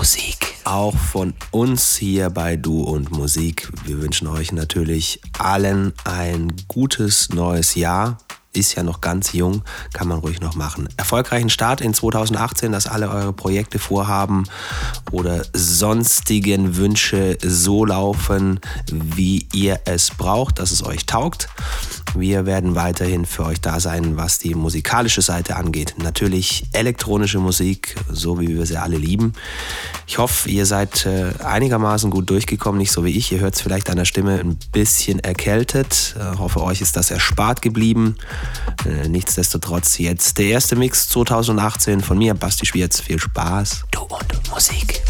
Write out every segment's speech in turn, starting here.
Musik. Auch von uns hier bei Du und Musik. Wir wünschen euch natürlich allen ein gutes neues Jahr ist ja noch ganz jung, kann man ruhig noch machen. Erfolgreichen Start in 2018, dass alle eure Projekte vorhaben oder sonstigen Wünsche so laufen, wie ihr es braucht, dass es euch taugt. Wir werden weiterhin für euch da sein, was die musikalische Seite angeht. Natürlich elektronische Musik, so wie wir sie alle lieben. Ich hoffe, ihr seid äh, einigermaßen gut durchgekommen, nicht so wie ich. Ihr hört es vielleicht an der Stimme ein bisschen erkältet. Ich äh, hoffe, euch ist das erspart geblieben. Äh, nichtsdestotrotz jetzt der erste Mix 2018 von mir, Basti Schwierz. Viel Spaß. Du und Musik.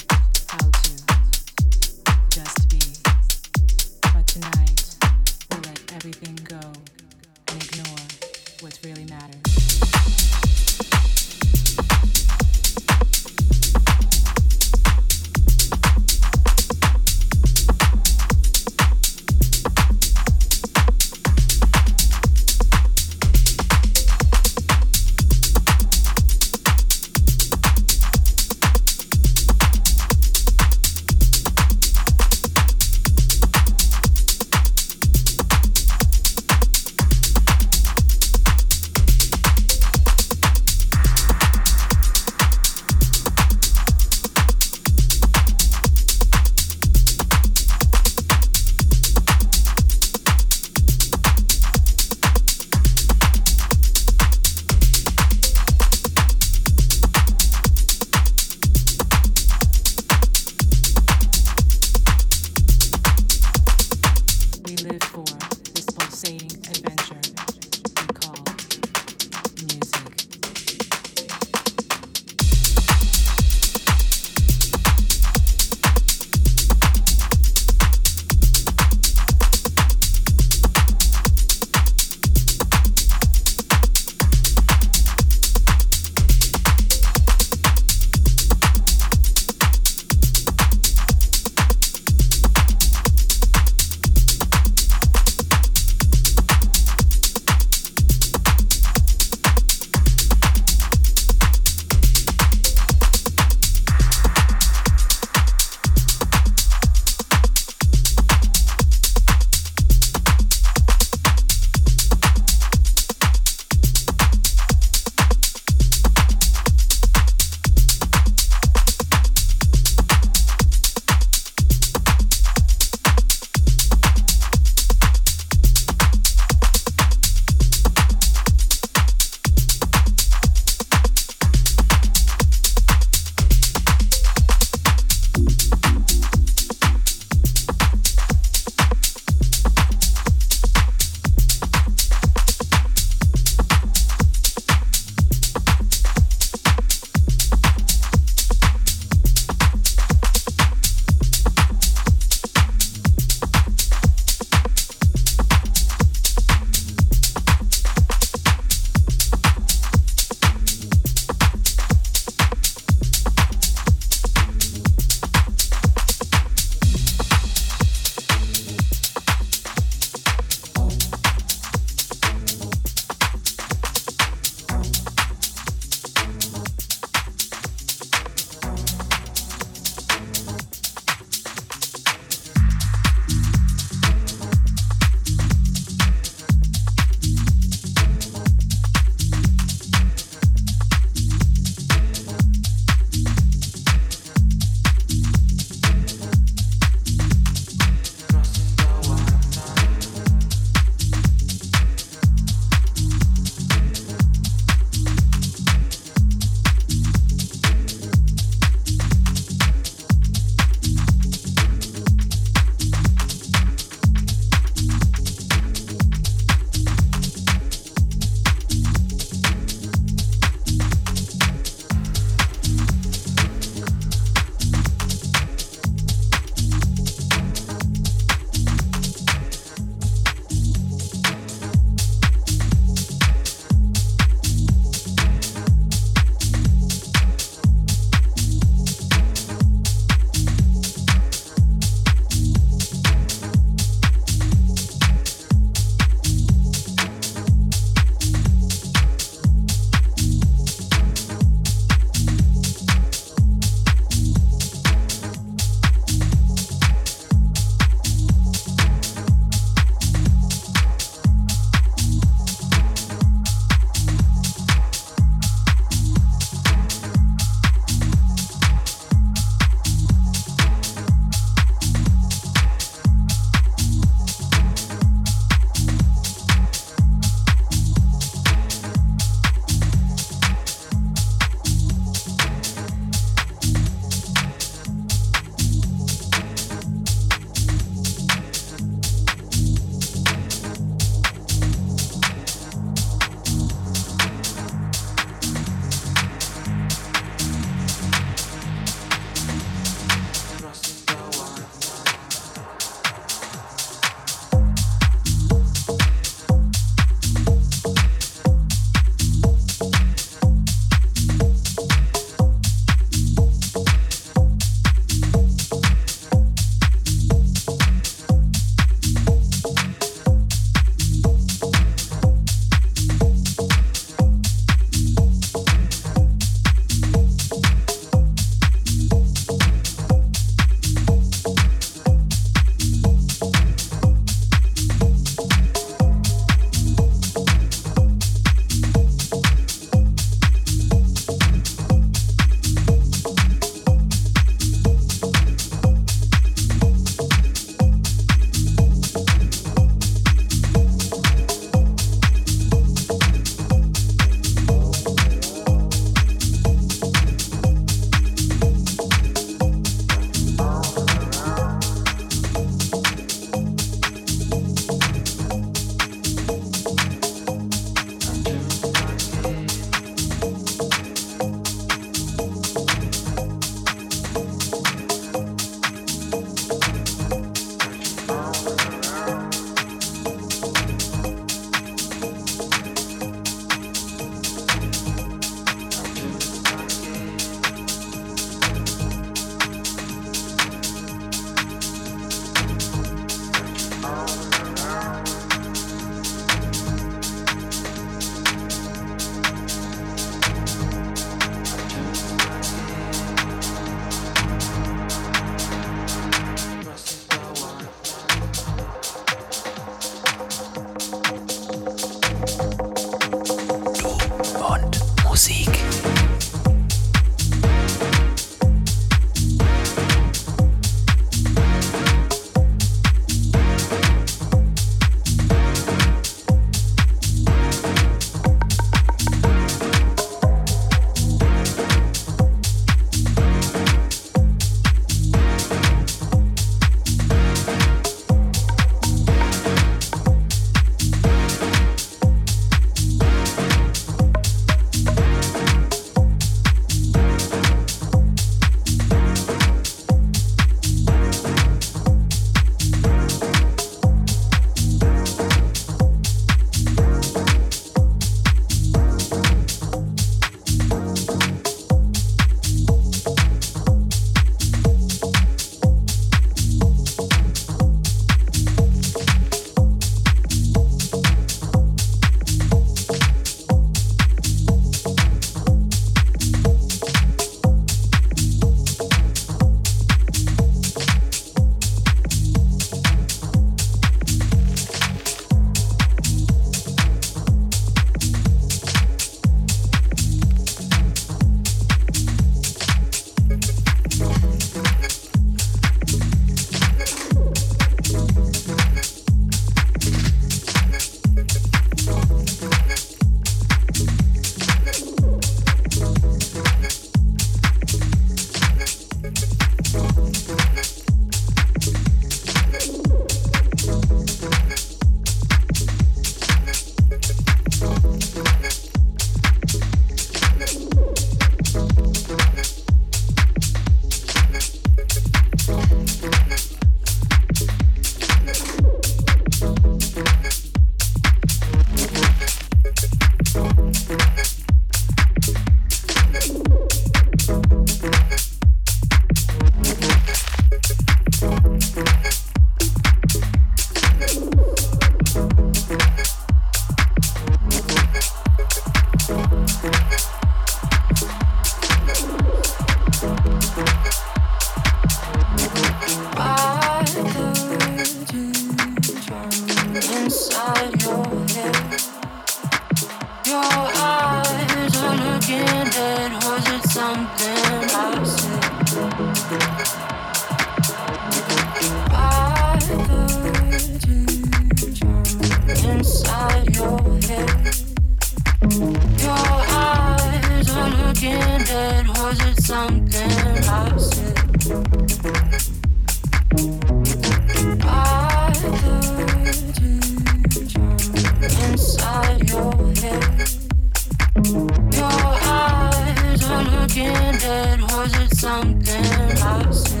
thinking was it something I said?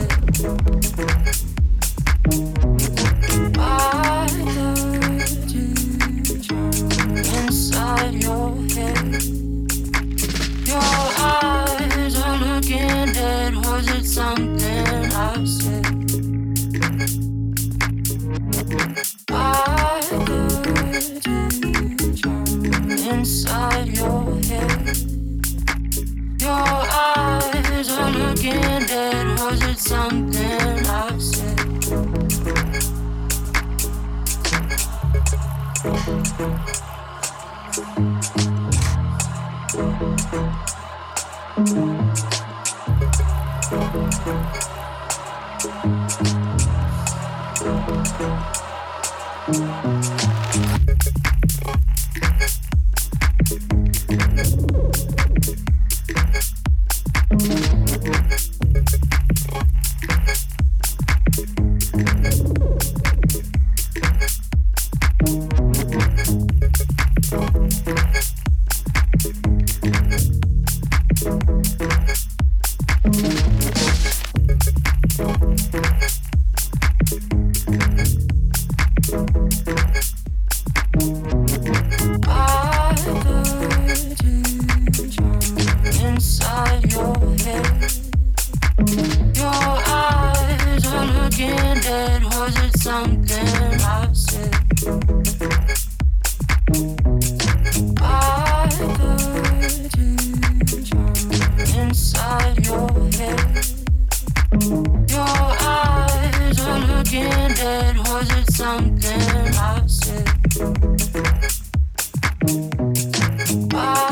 did? Was it something I said? I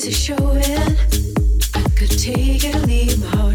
ways of showing I could take it or leave my heart.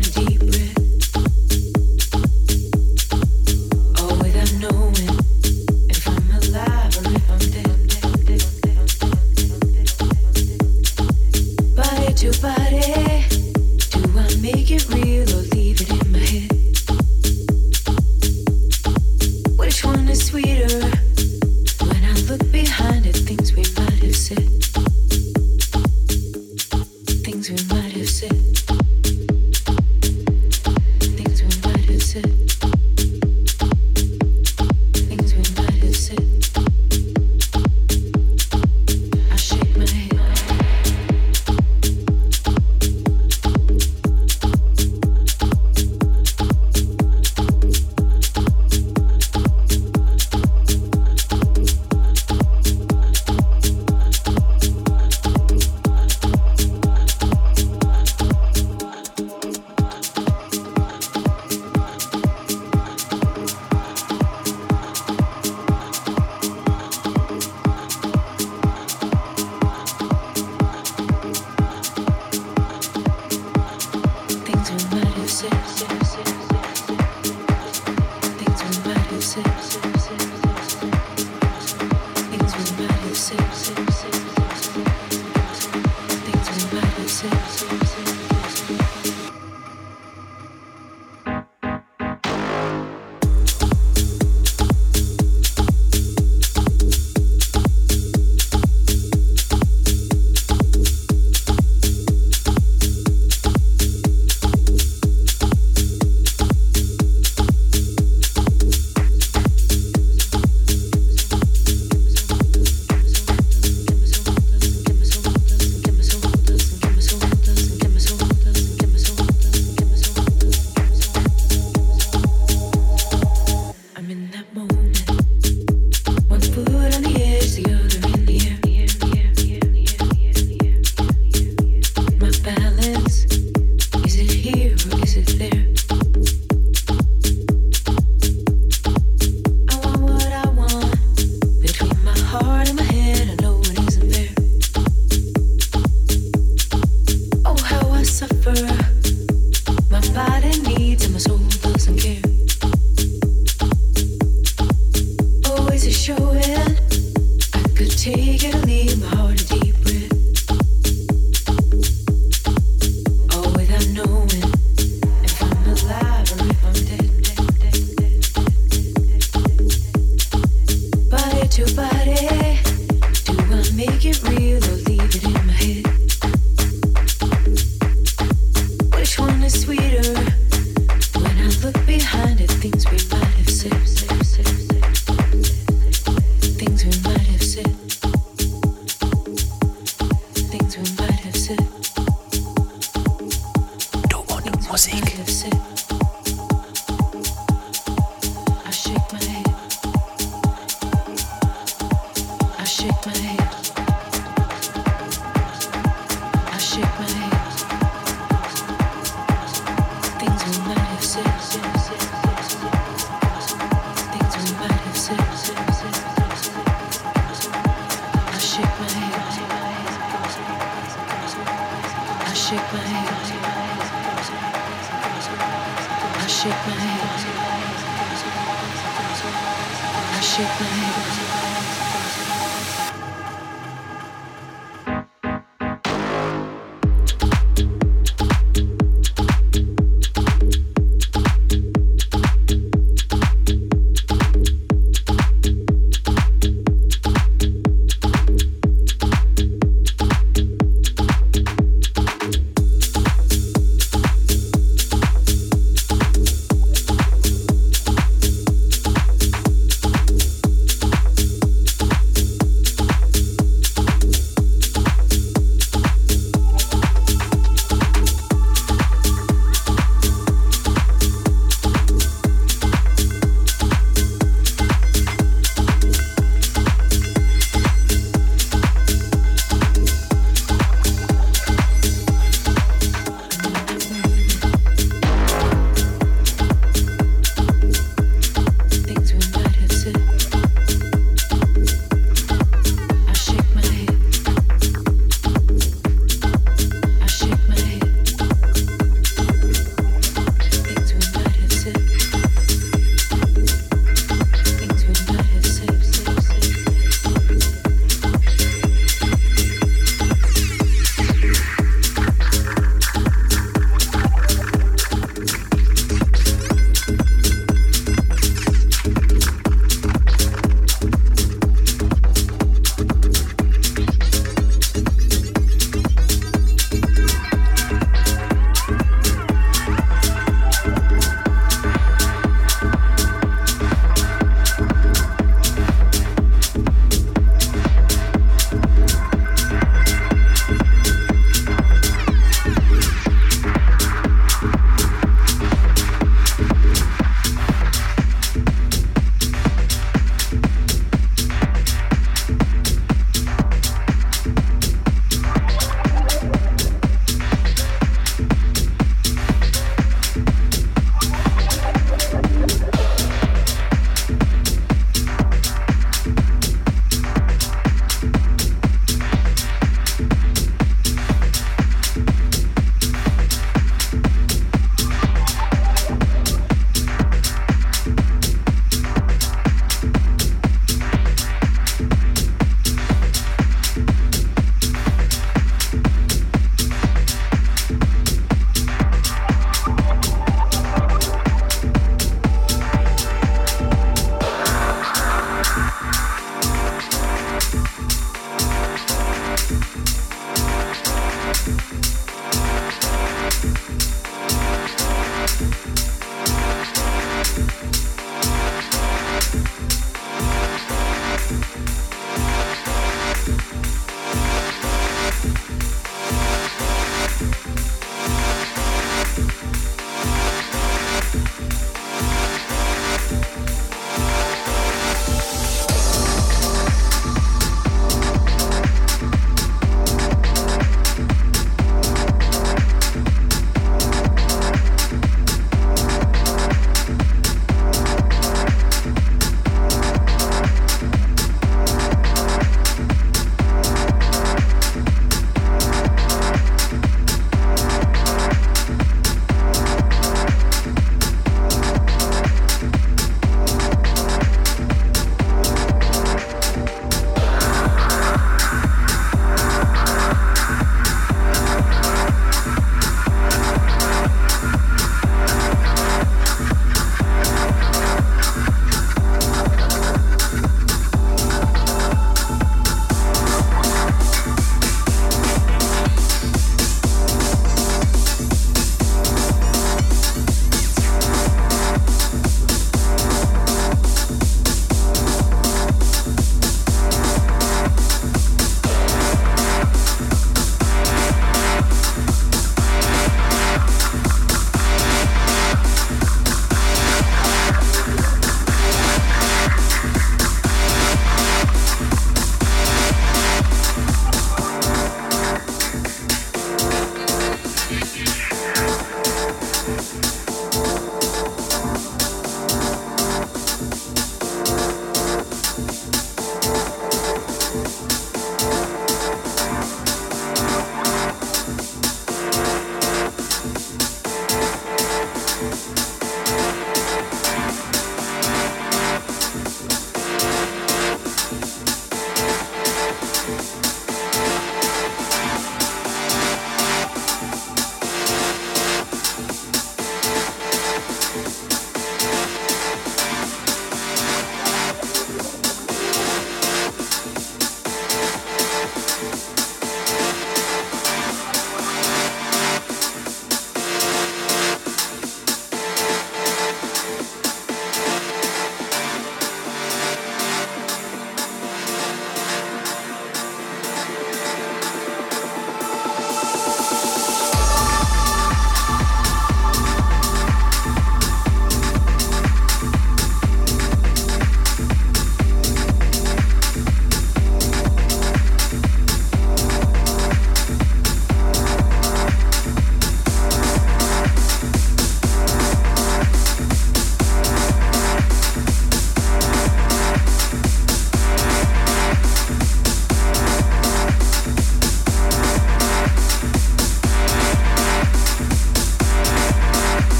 shake my head.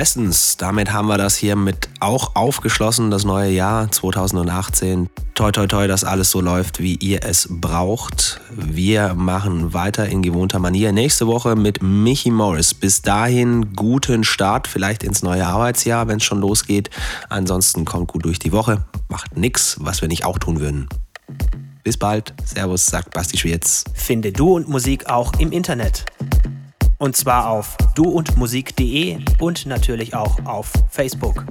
Bestens, damit haben wir das hier mit auch aufgeschlossen, das neue Jahr 2018. Toi, toi, toi, dass alles so läuft, wie ihr es braucht. Wir machen weiter in gewohnter Manier. Nächste Woche mit Michi Morris. Bis dahin guten Start, vielleicht ins neue Arbeitsjahr, wenn es schon losgeht. Ansonsten kommt gut durch die Woche. Macht nichts, was wir nicht auch tun würden. Bis bald. Servus, sagt Basti Schwierz. Finde Du und Musik auch im Internet. Und zwar auf duundmusik.de und natürlich auch auf Facebook.